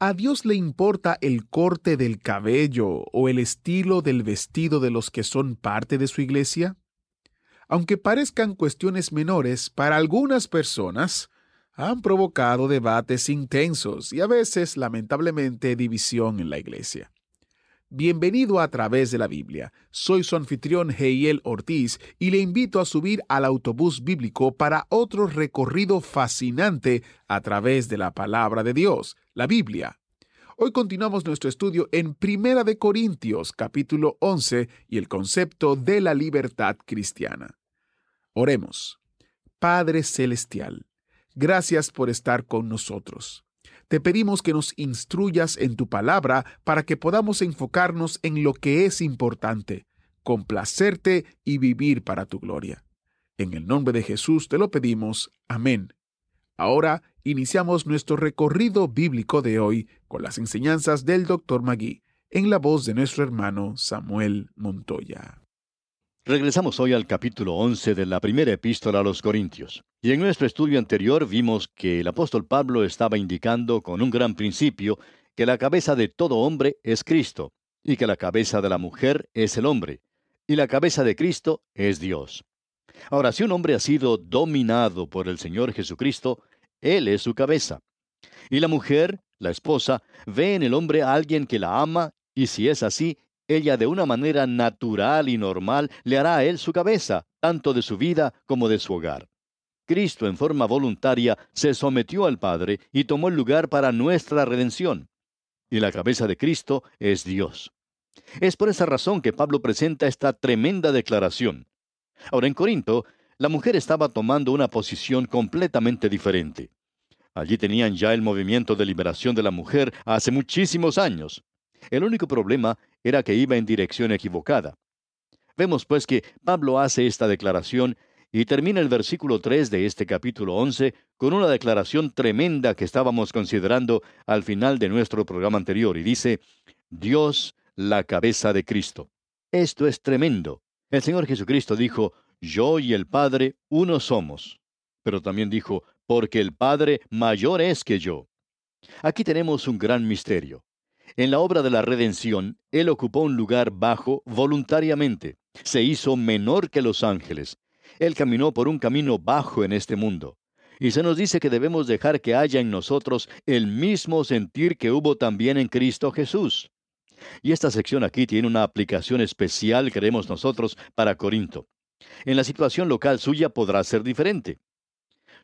¿A Dios le importa el corte del cabello o el estilo del vestido de los que son parte de su iglesia? Aunque parezcan cuestiones menores, para algunas personas han provocado debates intensos y a veces, lamentablemente, división en la iglesia. Bienvenido a través de la Biblia. Soy su anfitrión Heiel Ortiz y le invito a subir al autobús bíblico para otro recorrido fascinante a través de la palabra de Dios, la Biblia. Hoy continuamos nuestro estudio en Primera de Corintios, capítulo 11, y el concepto de la libertad cristiana. Oremos. Padre Celestial, gracias por estar con nosotros te pedimos que nos instruyas en tu palabra para que podamos enfocarnos en lo que es importante, complacerte y vivir para tu gloria. En el nombre de Jesús te lo pedimos. Amén. Ahora iniciamos nuestro recorrido bíblico de hoy con las enseñanzas del Dr. Magui, en la voz de nuestro hermano Samuel Montoya. Regresamos hoy al capítulo 11 de la primera epístola a los Corintios. Y en nuestro estudio anterior vimos que el apóstol Pablo estaba indicando con un gran principio que la cabeza de todo hombre es Cristo, y que la cabeza de la mujer es el hombre, y la cabeza de Cristo es Dios. Ahora, si un hombre ha sido dominado por el Señor Jesucristo, Él es su cabeza. Y la mujer, la esposa, ve en el hombre a alguien que la ama, y si es así, ella de una manera natural y normal le hará a él su cabeza, tanto de su vida como de su hogar. Cristo en forma voluntaria se sometió al Padre y tomó el lugar para nuestra redención. Y la cabeza de Cristo es Dios. Es por esa razón que Pablo presenta esta tremenda declaración. Ahora en Corinto, la mujer estaba tomando una posición completamente diferente. Allí tenían ya el movimiento de liberación de la mujer hace muchísimos años. El único problema era que iba en dirección equivocada. Vemos pues que Pablo hace esta declaración y termina el versículo 3 de este capítulo 11 con una declaración tremenda que estábamos considerando al final de nuestro programa anterior y dice, Dios la cabeza de Cristo. Esto es tremendo. El Señor Jesucristo dijo, yo y el Padre uno somos. Pero también dijo, porque el Padre mayor es que yo. Aquí tenemos un gran misterio. En la obra de la redención, Él ocupó un lugar bajo voluntariamente. Se hizo menor que los ángeles. Él caminó por un camino bajo en este mundo. Y se nos dice que debemos dejar que haya en nosotros el mismo sentir que hubo también en Cristo Jesús. Y esta sección aquí tiene una aplicación especial, creemos nosotros, para Corinto. En la situación local suya podrá ser diferente.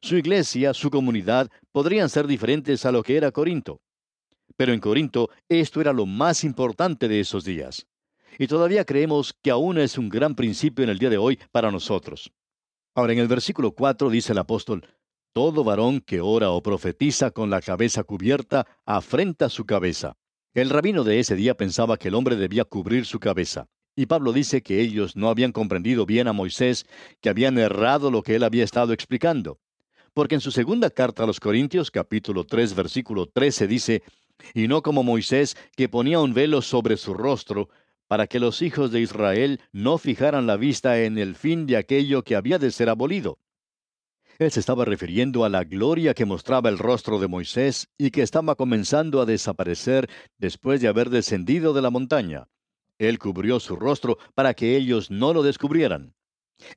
Su iglesia, su comunidad, podrían ser diferentes a lo que era Corinto. Pero en Corinto esto era lo más importante de esos días. Y todavía creemos que aún es un gran principio en el día de hoy para nosotros. Ahora en el versículo 4 dice el apóstol, Todo varón que ora o profetiza con la cabeza cubierta afrenta su cabeza. El rabino de ese día pensaba que el hombre debía cubrir su cabeza. Y Pablo dice que ellos no habían comprendido bien a Moisés, que habían errado lo que él había estado explicando. Porque en su segunda carta a los Corintios, capítulo 3, versículo 13, dice, y no como Moisés, que ponía un velo sobre su rostro, para que los hijos de Israel no fijaran la vista en el fin de aquello que había de ser abolido. Él se estaba refiriendo a la gloria que mostraba el rostro de Moisés y que estaba comenzando a desaparecer después de haber descendido de la montaña. Él cubrió su rostro para que ellos no lo descubrieran.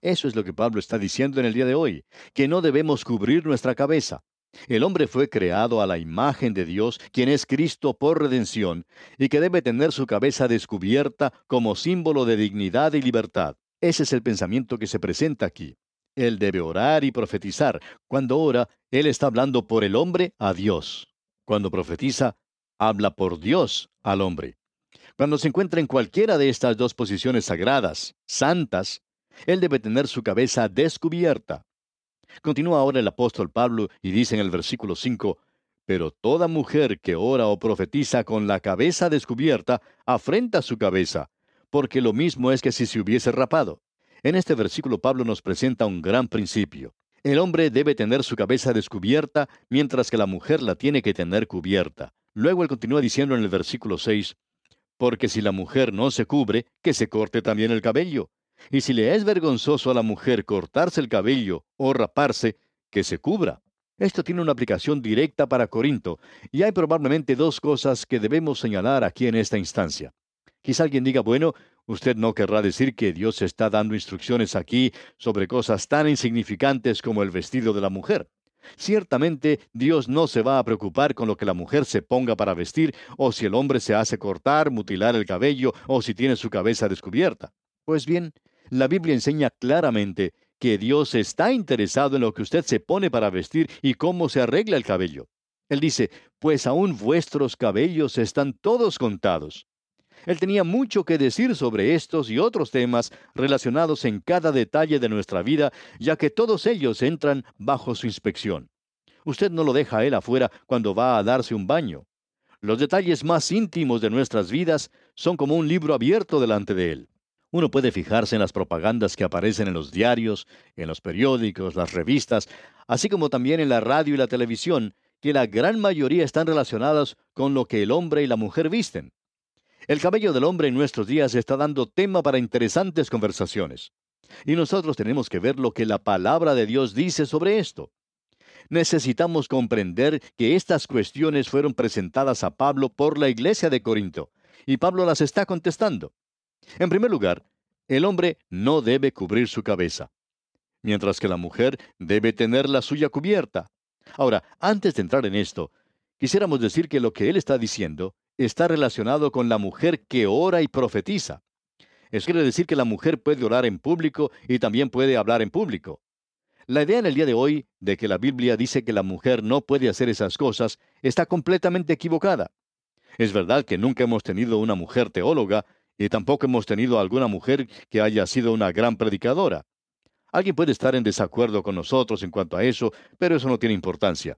Eso es lo que Pablo está diciendo en el día de hoy, que no debemos cubrir nuestra cabeza. El hombre fue creado a la imagen de Dios, quien es Cristo por redención, y que debe tener su cabeza descubierta como símbolo de dignidad y libertad. Ese es el pensamiento que se presenta aquí. Él debe orar y profetizar. Cuando ora, Él está hablando por el hombre a Dios. Cuando profetiza, habla por Dios al hombre. Cuando se encuentra en cualquiera de estas dos posiciones sagradas, santas, Él debe tener su cabeza descubierta. Continúa ahora el apóstol Pablo y dice en el versículo 5, Pero toda mujer que ora o profetiza con la cabeza descubierta afrenta su cabeza, porque lo mismo es que si se hubiese rapado. En este versículo Pablo nos presenta un gran principio. El hombre debe tener su cabeza descubierta, mientras que la mujer la tiene que tener cubierta. Luego él continúa diciendo en el versículo 6, porque si la mujer no se cubre, que se corte también el cabello. Y si le es vergonzoso a la mujer cortarse el cabello o raparse, que se cubra. Esto tiene una aplicación directa para Corinto, y hay probablemente dos cosas que debemos señalar aquí en esta instancia. Quizá alguien diga, bueno, usted no querrá decir que Dios está dando instrucciones aquí sobre cosas tan insignificantes como el vestido de la mujer. Ciertamente Dios no se va a preocupar con lo que la mujer se ponga para vestir, o si el hombre se hace cortar, mutilar el cabello, o si tiene su cabeza descubierta. Pues bien, la Biblia enseña claramente que Dios está interesado en lo que usted se pone para vestir y cómo se arregla el cabello. Él dice, pues aún vuestros cabellos están todos contados. Él tenía mucho que decir sobre estos y otros temas relacionados en cada detalle de nuestra vida, ya que todos ellos entran bajo su inspección. Usted no lo deja a él afuera cuando va a darse un baño. Los detalles más íntimos de nuestras vidas son como un libro abierto delante de él. Uno puede fijarse en las propagandas que aparecen en los diarios, en los periódicos, las revistas, así como también en la radio y la televisión, que la gran mayoría están relacionadas con lo que el hombre y la mujer visten. El cabello del hombre en nuestros días está dando tema para interesantes conversaciones. Y nosotros tenemos que ver lo que la palabra de Dios dice sobre esto. Necesitamos comprender que estas cuestiones fueron presentadas a Pablo por la iglesia de Corinto, y Pablo las está contestando. En primer lugar, el hombre no debe cubrir su cabeza, mientras que la mujer debe tener la suya cubierta. Ahora, antes de entrar en esto, quisiéramos decir que lo que él está diciendo está relacionado con la mujer que ora y profetiza. Eso quiere decir que la mujer puede orar en público y también puede hablar en público. La idea en el día de hoy de que la Biblia dice que la mujer no puede hacer esas cosas está completamente equivocada. Es verdad que nunca hemos tenido una mujer teóloga y tampoco hemos tenido alguna mujer que haya sido una gran predicadora. Alguien puede estar en desacuerdo con nosotros en cuanto a eso, pero eso no tiene importancia.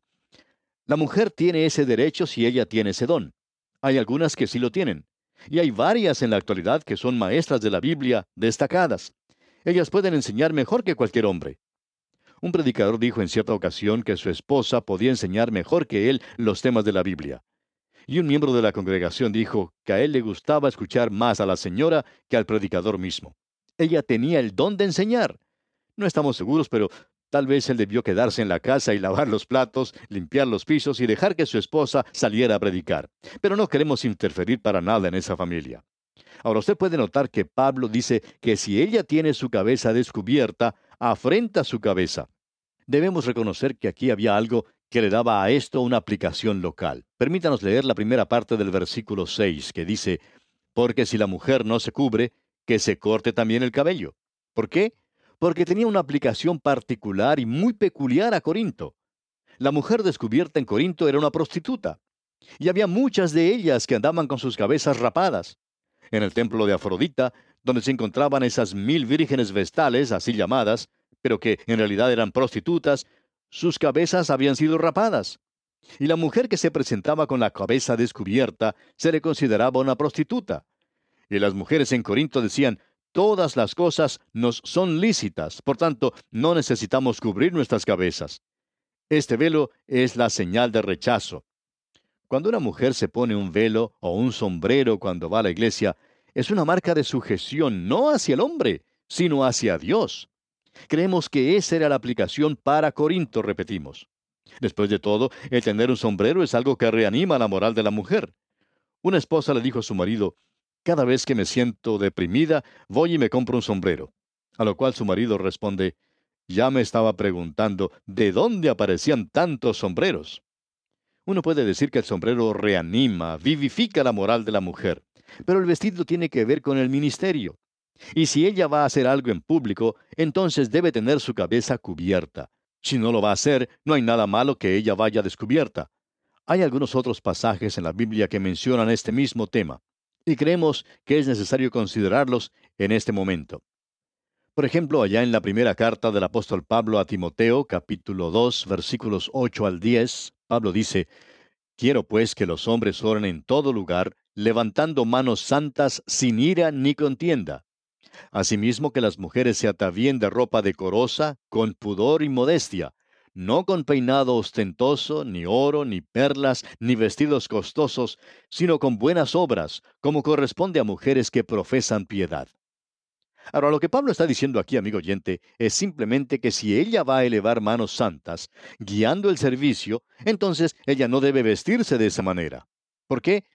La mujer tiene ese derecho si ella tiene ese don. Hay algunas que sí lo tienen. Y hay varias en la actualidad que son maestras de la Biblia destacadas. Ellas pueden enseñar mejor que cualquier hombre. Un predicador dijo en cierta ocasión que su esposa podía enseñar mejor que él los temas de la Biblia. Y un miembro de la congregación dijo que a él le gustaba escuchar más a la señora que al predicador mismo. Ella tenía el don de enseñar. No estamos seguros, pero Tal vez él debió quedarse en la casa y lavar los platos, limpiar los pisos y dejar que su esposa saliera a predicar. Pero no queremos interferir para nada en esa familia. Ahora usted puede notar que Pablo dice que si ella tiene su cabeza descubierta, afrenta su cabeza. Debemos reconocer que aquí había algo que le daba a esto una aplicación local. Permítanos leer la primera parte del versículo 6, que dice, Porque si la mujer no se cubre, que se corte también el cabello. ¿Por qué? porque tenía una aplicación particular y muy peculiar a Corinto. La mujer descubierta en Corinto era una prostituta, y había muchas de ellas que andaban con sus cabezas rapadas. En el templo de Afrodita, donde se encontraban esas mil vírgenes vestales, así llamadas, pero que en realidad eran prostitutas, sus cabezas habían sido rapadas. Y la mujer que se presentaba con la cabeza descubierta se le consideraba una prostituta. Y las mujeres en Corinto decían, todas las cosas nos son lícitas, por tanto, no necesitamos cubrir nuestras cabezas. Este velo es la señal de rechazo. Cuando una mujer se pone un velo o un sombrero cuando va a la iglesia, es una marca de sujeción no hacia el hombre, sino hacia Dios. Creemos que esa era la aplicación para Corinto, repetimos. Después de todo, el tener un sombrero es algo que reanima la moral de la mujer. Una esposa le dijo a su marido, cada vez que me siento deprimida, voy y me compro un sombrero. A lo cual su marido responde, ya me estaba preguntando de dónde aparecían tantos sombreros. Uno puede decir que el sombrero reanima, vivifica la moral de la mujer, pero el vestido tiene que ver con el ministerio. Y si ella va a hacer algo en público, entonces debe tener su cabeza cubierta. Si no lo va a hacer, no hay nada malo que ella vaya descubierta. Hay algunos otros pasajes en la Biblia que mencionan este mismo tema y creemos que es necesario considerarlos en este momento. Por ejemplo, allá en la primera carta del apóstol Pablo a Timoteo, capítulo 2, versículos 8 al 10, Pablo dice, Quiero pues que los hombres oren en todo lugar, levantando manos santas sin ira ni contienda. Asimismo que las mujeres se atavíen de ropa decorosa, con pudor y modestia, no con peinado ostentoso, ni oro, ni perlas, ni vestidos costosos, sino con buenas obras, como corresponde a mujeres que profesan piedad. Ahora, lo que Pablo está diciendo aquí, amigo oyente, es simplemente que si ella va a elevar manos santas, guiando el servicio, entonces ella no debe vestirse de esa manera. ¿Por qué?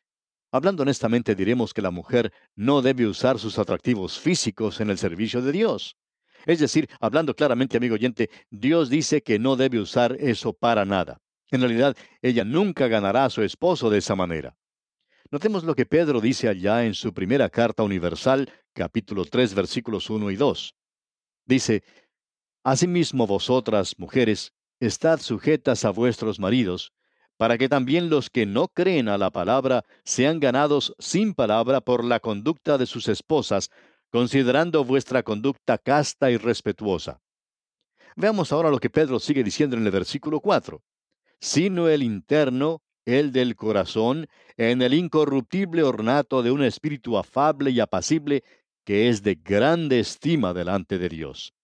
Hablando honestamente, diremos que la mujer no debe usar sus atractivos físicos en el servicio de Dios. Es decir, hablando claramente, amigo oyente, Dios dice que no debe usar eso para nada. En realidad, ella nunca ganará a su esposo de esa manera. Notemos lo que Pedro dice allá en su primera carta universal, capítulo 3, versículos 1 y 2. Dice, Asimismo vosotras, mujeres, estad sujetas a vuestros maridos, para que también los que no creen a la palabra sean ganados sin palabra por la conducta de sus esposas, considerando vuestra conducta casta y respetuosa. Veamos ahora lo que Pedro sigue diciendo en el versículo 4. Sino el interno, el del corazón, en el incorruptible ornato de un espíritu afable y apacible, que es de grande estima delante de Dios.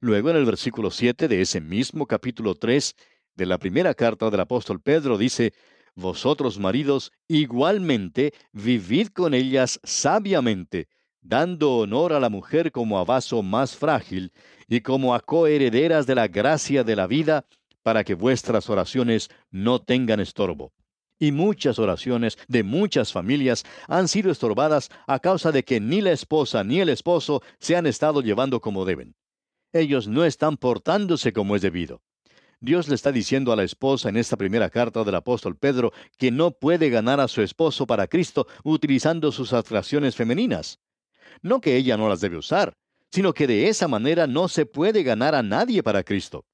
Luego en el versículo 7 de ese mismo capítulo 3 de la primera carta del apóstol Pedro dice, Vosotros maridos, igualmente, vivid con ellas sabiamente, dando honor a la mujer como a vaso más frágil y como a coherederas de la gracia de la vida, para que vuestras oraciones no tengan estorbo. Y muchas oraciones de muchas familias han sido estorbadas a causa de que ni la esposa ni el esposo se han estado llevando como deben. Ellos no están portándose como es debido. Dios le está diciendo a la esposa en esta primera carta del apóstol Pedro que no puede ganar a su esposo para Cristo utilizando sus atracciones femeninas. No que ella no las debe usar, sino que de esa manera no se puede ganar a nadie para Cristo.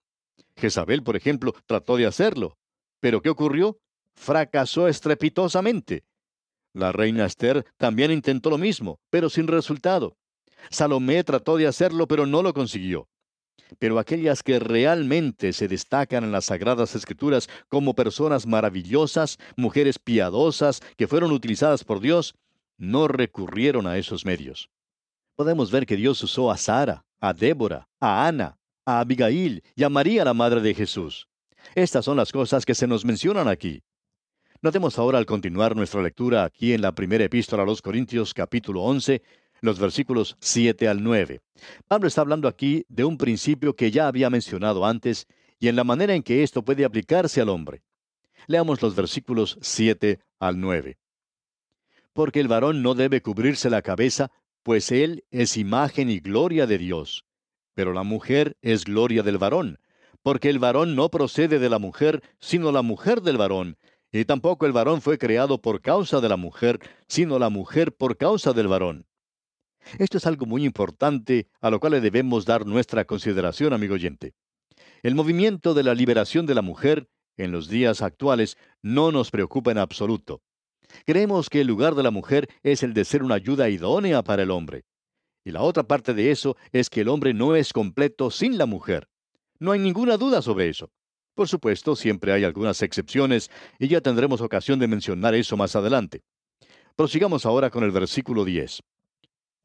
Jezabel, por ejemplo, trató de hacerlo. Pero ¿qué ocurrió? Fracasó estrepitosamente. La reina Esther también intentó lo mismo, pero sin resultado. Salomé trató de hacerlo, pero no lo consiguió. Pero aquellas que realmente se destacan en las Sagradas Escrituras como personas maravillosas, mujeres piadosas, que fueron utilizadas por Dios, no recurrieron a esos medios. Podemos ver que Dios usó a Sara, a Débora, a Ana, a Abigail y a María, la madre de Jesús. Estas son las cosas que se nos mencionan aquí. Notemos ahora al continuar nuestra lectura aquí en la primera epístola a los Corintios capítulo 11, los versículos 7 al 9. Pablo está hablando aquí de un principio que ya había mencionado antes y en la manera en que esto puede aplicarse al hombre. Leamos los versículos 7 al 9 porque el varón no debe cubrirse la cabeza, pues él es imagen y gloria de Dios. Pero la mujer es gloria del varón, porque el varón no procede de la mujer, sino la mujer del varón, y tampoco el varón fue creado por causa de la mujer, sino la mujer por causa del varón. Esto es algo muy importante a lo cual le debemos dar nuestra consideración, amigo oyente. El movimiento de la liberación de la mujer en los días actuales no nos preocupa en absoluto. Creemos que el lugar de la mujer es el de ser una ayuda idónea para el hombre. Y la otra parte de eso es que el hombre no es completo sin la mujer. No hay ninguna duda sobre eso. Por supuesto, siempre hay algunas excepciones y ya tendremos ocasión de mencionar eso más adelante. Prosigamos ahora con el versículo 10.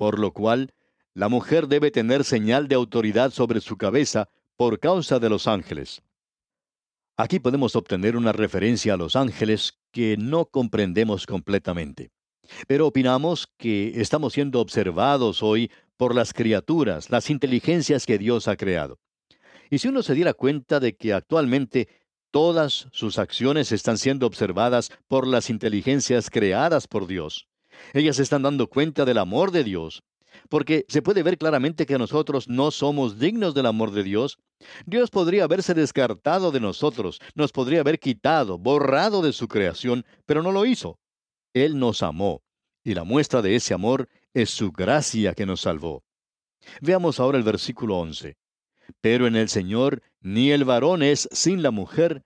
Por lo cual, la mujer debe tener señal de autoridad sobre su cabeza por causa de los ángeles. Aquí podemos obtener una referencia a los ángeles que no comprendemos completamente. Pero opinamos que estamos siendo observados hoy por las criaturas, las inteligencias que Dios ha creado. Y si uno se diera cuenta de que actualmente todas sus acciones están siendo observadas por las inteligencias creadas por Dios, ellas están dando cuenta del amor de Dios, porque se puede ver claramente que nosotros no somos dignos del amor de Dios. Dios podría haberse descartado de nosotros, nos podría haber quitado, borrado de su creación, pero no lo hizo. Él nos amó, y la muestra de ese amor es su gracia que nos salvó. Veamos ahora el versículo 11. Pero en el Señor ni el varón es sin la mujer,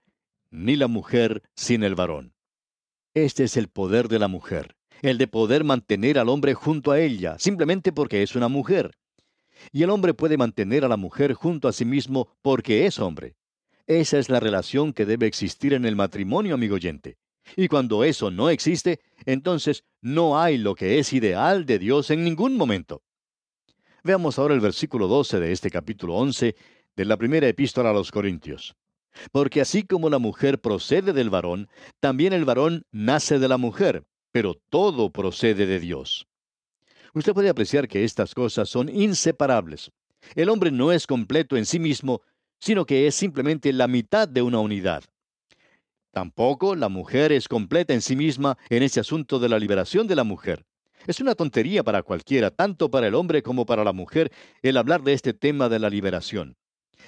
ni la mujer sin el varón. Este es el poder de la mujer el de poder mantener al hombre junto a ella, simplemente porque es una mujer. Y el hombre puede mantener a la mujer junto a sí mismo porque es hombre. Esa es la relación que debe existir en el matrimonio, amigo oyente. Y cuando eso no existe, entonces no hay lo que es ideal de Dios en ningún momento. Veamos ahora el versículo 12 de este capítulo 11 de la primera epístola a los Corintios. Porque así como la mujer procede del varón, también el varón nace de la mujer, pero todo procede de Dios. Usted puede apreciar que estas cosas son inseparables. El hombre no es completo en sí mismo, sino que es simplemente la mitad de una unidad. Tampoco la mujer es completa en sí misma en ese asunto de la liberación de la mujer. Es una tontería para cualquiera, tanto para el hombre como para la mujer, el hablar de este tema de la liberación.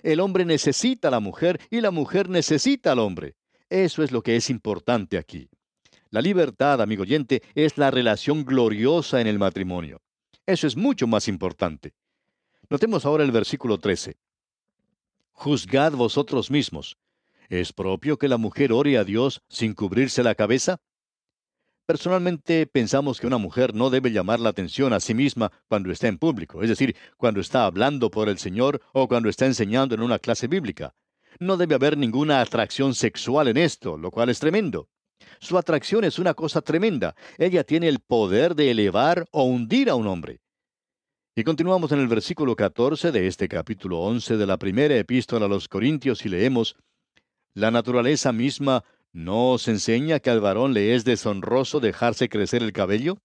El hombre necesita a la mujer y la mujer necesita al hombre. Eso es lo que es importante aquí. La libertad, amigo oyente, es la relación gloriosa en el matrimonio. Eso es mucho más importante. Notemos ahora el versículo 13. Juzgad vosotros mismos. ¿Es propio que la mujer ore a Dios sin cubrirse la cabeza? Personalmente pensamos que una mujer no debe llamar la atención a sí misma cuando está en público, es decir, cuando está hablando por el Señor o cuando está enseñando en una clase bíblica. No debe haber ninguna atracción sexual en esto, lo cual es tremendo. Su atracción es una cosa tremenda. Ella tiene el poder de elevar o hundir a un hombre. Y continuamos en el versículo 14 de este capítulo 11 de la primera epístola a los Corintios y leemos, La naturaleza misma ¿No os enseña que al varón le es deshonroso dejarse crecer el cabello?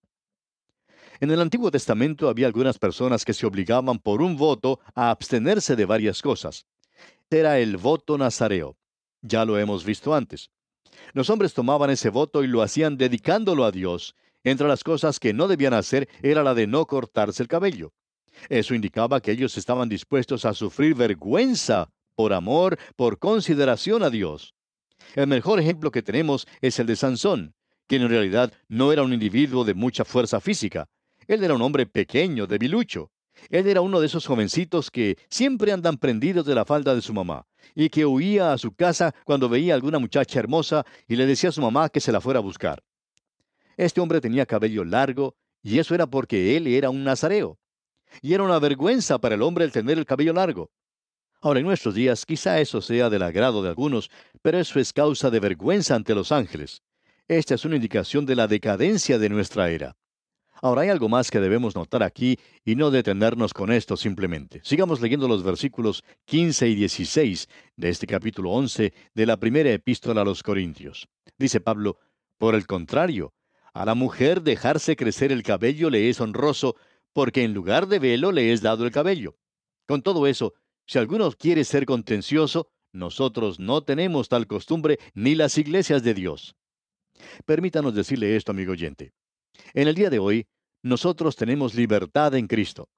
En el Antiguo Testamento había algunas personas que se obligaban por un voto a abstenerse de varias cosas. Era el voto nazareo. Ya lo hemos visto antes. Los hombres tomaban ese voto y lo hacían dedicándolo a Dios. Entre las cosas que no debían hacer era la de no cortarse el cabello. Eso indicaba que ellos estaban dispuestos a sufrir vergüenza por amor, por consideración a Dios. El mejor ejemplo que tenemos es el de Sansón, quien en realidad no era un individuo de mucha fuerza física. Él era un hombre pequeño, debilucho. Él era uno de esos jovencitos que siempre andan prendidos de la falda de su mamá, y que huía a su casa cuando veía a alguna muchacha hermosa y le decía a su mamá que se la fuera a buscar. Este hombre tenía cabello largo, y eso era porque él era un nazareo. Y era una vergüenza para el hombre el tener el cabello largo. Ahora, en nuestros días quizá eso sea del agrado de algunos, pero eso es causa de vergüenza ante los ángeles. Esta es una indicación de la decadencia de nuestra era. Ahora hay algo más que debemos notar aquí y no detenernos con esto simplemente. Sigamos leyendo los versículos 15 y 16 de este capítulo 11 de la primera epístola a los Corintios. Dice Pablo, por el contrario, a la mujer dejarse crecer el cabello le es honroso, porque en lugar de velo le es dado el cabello. Con todo eso, si alguno quiere ser contencioso, nosotros no tenemos tal costumbre ni las iglesias de Dios. Permítanos decirle esto, amigo oyente. En el día de hoy, nosotros tenemos libertad en Cristo.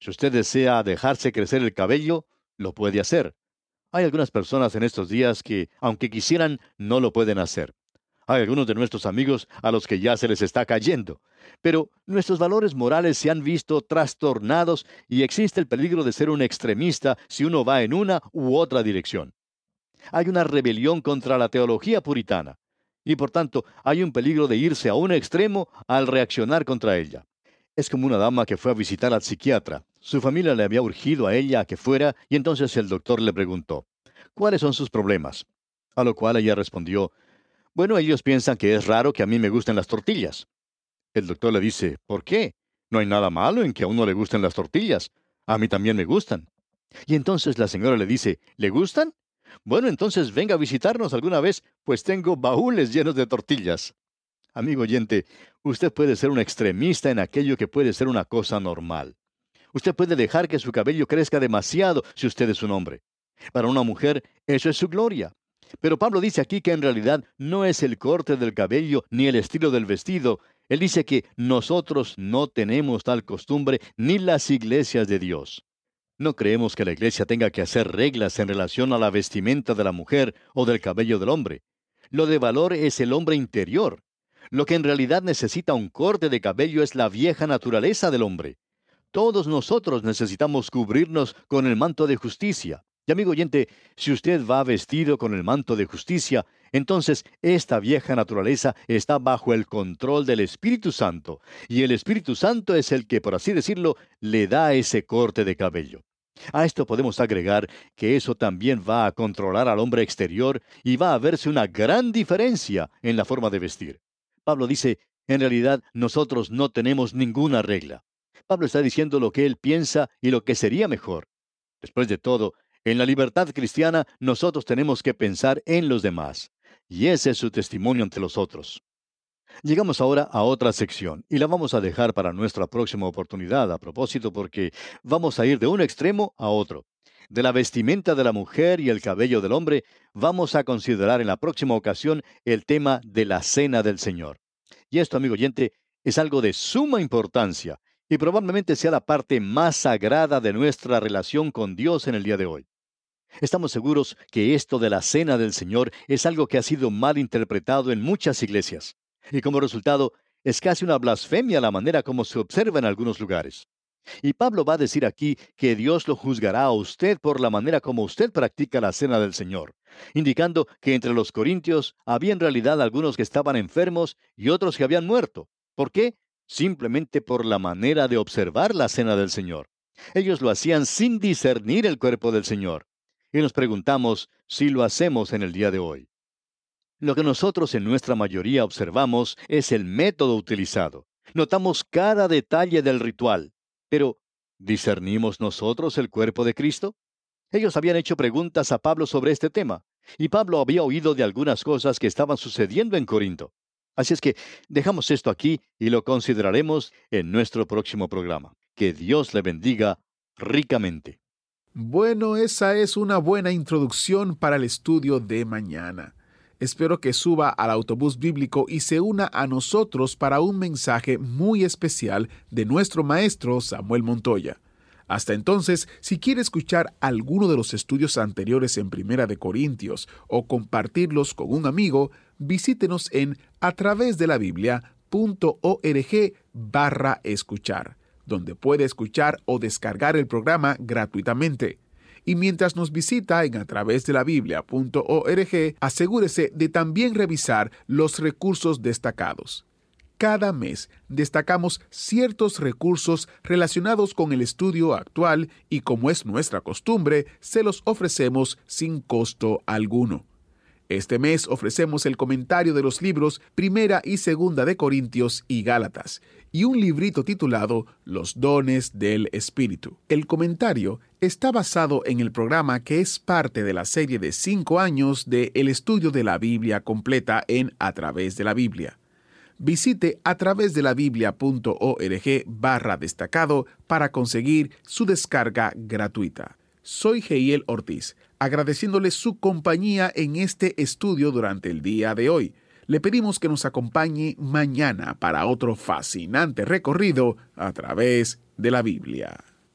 Si usted desea dejarse crecer el cabello, lo puede hacer. Hay algunas personas en estos días que, aunque quisieran, no lo pueden hacer. Hay algunos de nuestros amigos a los que ya se les está cayendo. Pero nuestros valores morales se han visto trastornados y existe el peligro de ser un extremista si uno va en una u otra dirección. Hay una rebelión contra la teología puritana y por tanto hay un peligro de irse a un extremo al reaccionar contra ella. Es como una dama que fue a visitar al psiquiatra. Su familia le había urgido a ella a que fuera y entonces el doctor le preguntó, ¿cuáles son sus problemas? A lo cual ella respondió, bueno, ellos piensan que es raro que a mí me gusten las tortillas. El doctor le dice, ¿por qué? No hay nada malo en que a uno le gusten las tortillas. A mí también me gustan. Y entonces la señora le dice, ¿le gustan? Bueno, entonces venga a visitarnos alguna vez, pues tengo baúles llenos de tortillas. Amigo oyente, usted puede ser un extremista en aquello que puede ser una cosa normal. Usted puede dejar que su cabello crezca demasiado si usted es un hombre. Para una mujer, eso es su gloria. Pero Pablo dice aquí que en realidad no es el corte del cabello ni el estilo del vestido. Él dice que nosotros no tenemos tal costumbre ni las iglesias de Dios. No creemos que la iglesia tenga que hacer reglas en relación a la vestimenta de la mujer o del cabello del hombre. Lo de valor es el hombre interior. Lo que en realidad necesita un corte de cabello es la vieja naturaleza del hombre. Todos nosotros necesitamos cubrirnos con el manto de justicia. Y amigo oyente, si usted va vestido con el manto de justicia, entonces esta vieja naturaleza está bajo el control del Espíritu Santo, y el Espíritu Santo es el que, por así decirlo, le da ese corte de cabello. A esto podemos agregar que eso también va a controlar al hombre exterior y va a verse una gran diferencia en la forma de vestir. Pablo dice, en realidad nosotros no tenemos ninguna regla. Pablo está diciendo lo que él piensa y lo que sería mejor. Después de todo, en la libertad cristiana nosotros tenemos que pensar en los demás. Y ese es su testimonio ante los otros. Llegamos ahora a otra sección y la vamos a dejar para nuestra próxima oportunidad a propósito porque vamos a ir de un extremo a otro. De la vestimenta de la mujer y el cabello del hombre, vamos a considerar en la próxima ocasión el tema de la cena del Señor. Y esto, amigo oyente, es algo de suma importancia y probablemente sea la parte más sagrada de nuestra relación con Dios en el día de hoy. Estamos seguros que esto de la cena del Señor es algo que ha sido mal interpretado en muchas iglesias y como resultado es casi una blasfemia la manera como se observa en algunos lugares. Y Pablo va a decir aquí que Dios lo juzgará a usted por la manera como usted practica la cena del Señor, indicando que entre los corintios había en realidad algunos que estaban enfermos y otros que habían muerto. ¿Por qué? Simplemente por la manera de observar la cena del Señor. Ellos lo hacían sin discernir el cuerpo del Señor. Y nos preguntamos si lo hacemos en el día de hoy. Lo que nosotros en nuestra mayoría observamos es el método utilizado. Notamos cada detalle del ritual. Pero, ¿discernimos nosotros el cuerpo de Cristo? Ellos habían hecho preguntas a Pablo sobre este tema, y Pablo había oído de algunas cosas que estaban sucediendo en Corinto. Así es que dejamos esto aquí y lo consideraremos en nuestro próximo programa. Que Dios le bendiga ricamente. Bueno, esa es una buena introducción para el estudio de mañana. Espero que suba al autobús bíblico y se una a nosotros para un mensaje muy especial de nuestro maestro Samuel Montoya. Hasta entonces, si quiere escuchar alguno de los estudios anteriores en Primera de Corintios o compartirlos con un amigo, visítenos en a través de la Biblia.org barra escuchar, donde puede escuchar o descargar el programa gratuitamente y mientras nos visita en a través de la biblia.org, asegúrese de también revisar los recursos destacados. Cada mes destacamos ciertos recursos relacionados con el estudio actual y como es nuestra costumbre, se los ofrecemos sin costo alguno. Este mes ofrecemos el comentario de los libros Primera y Segunda de Corintios y Gálatas y un librito titulado Los dones del Espíritu. El comentario está basado en el programa que es parte de la serie de cinco años de El estudio de la Biblia completa en A través de la Biblia. Visite a través de la biblia.org barra destacado para conseguir su descarga gratuita. Soy Geiel Ortiz agradeciéndole su compañía en este estudio durante el día de hoy. Le pedimos que nos acompañe mañana para otro fascinante recorrido a través de la Biblia.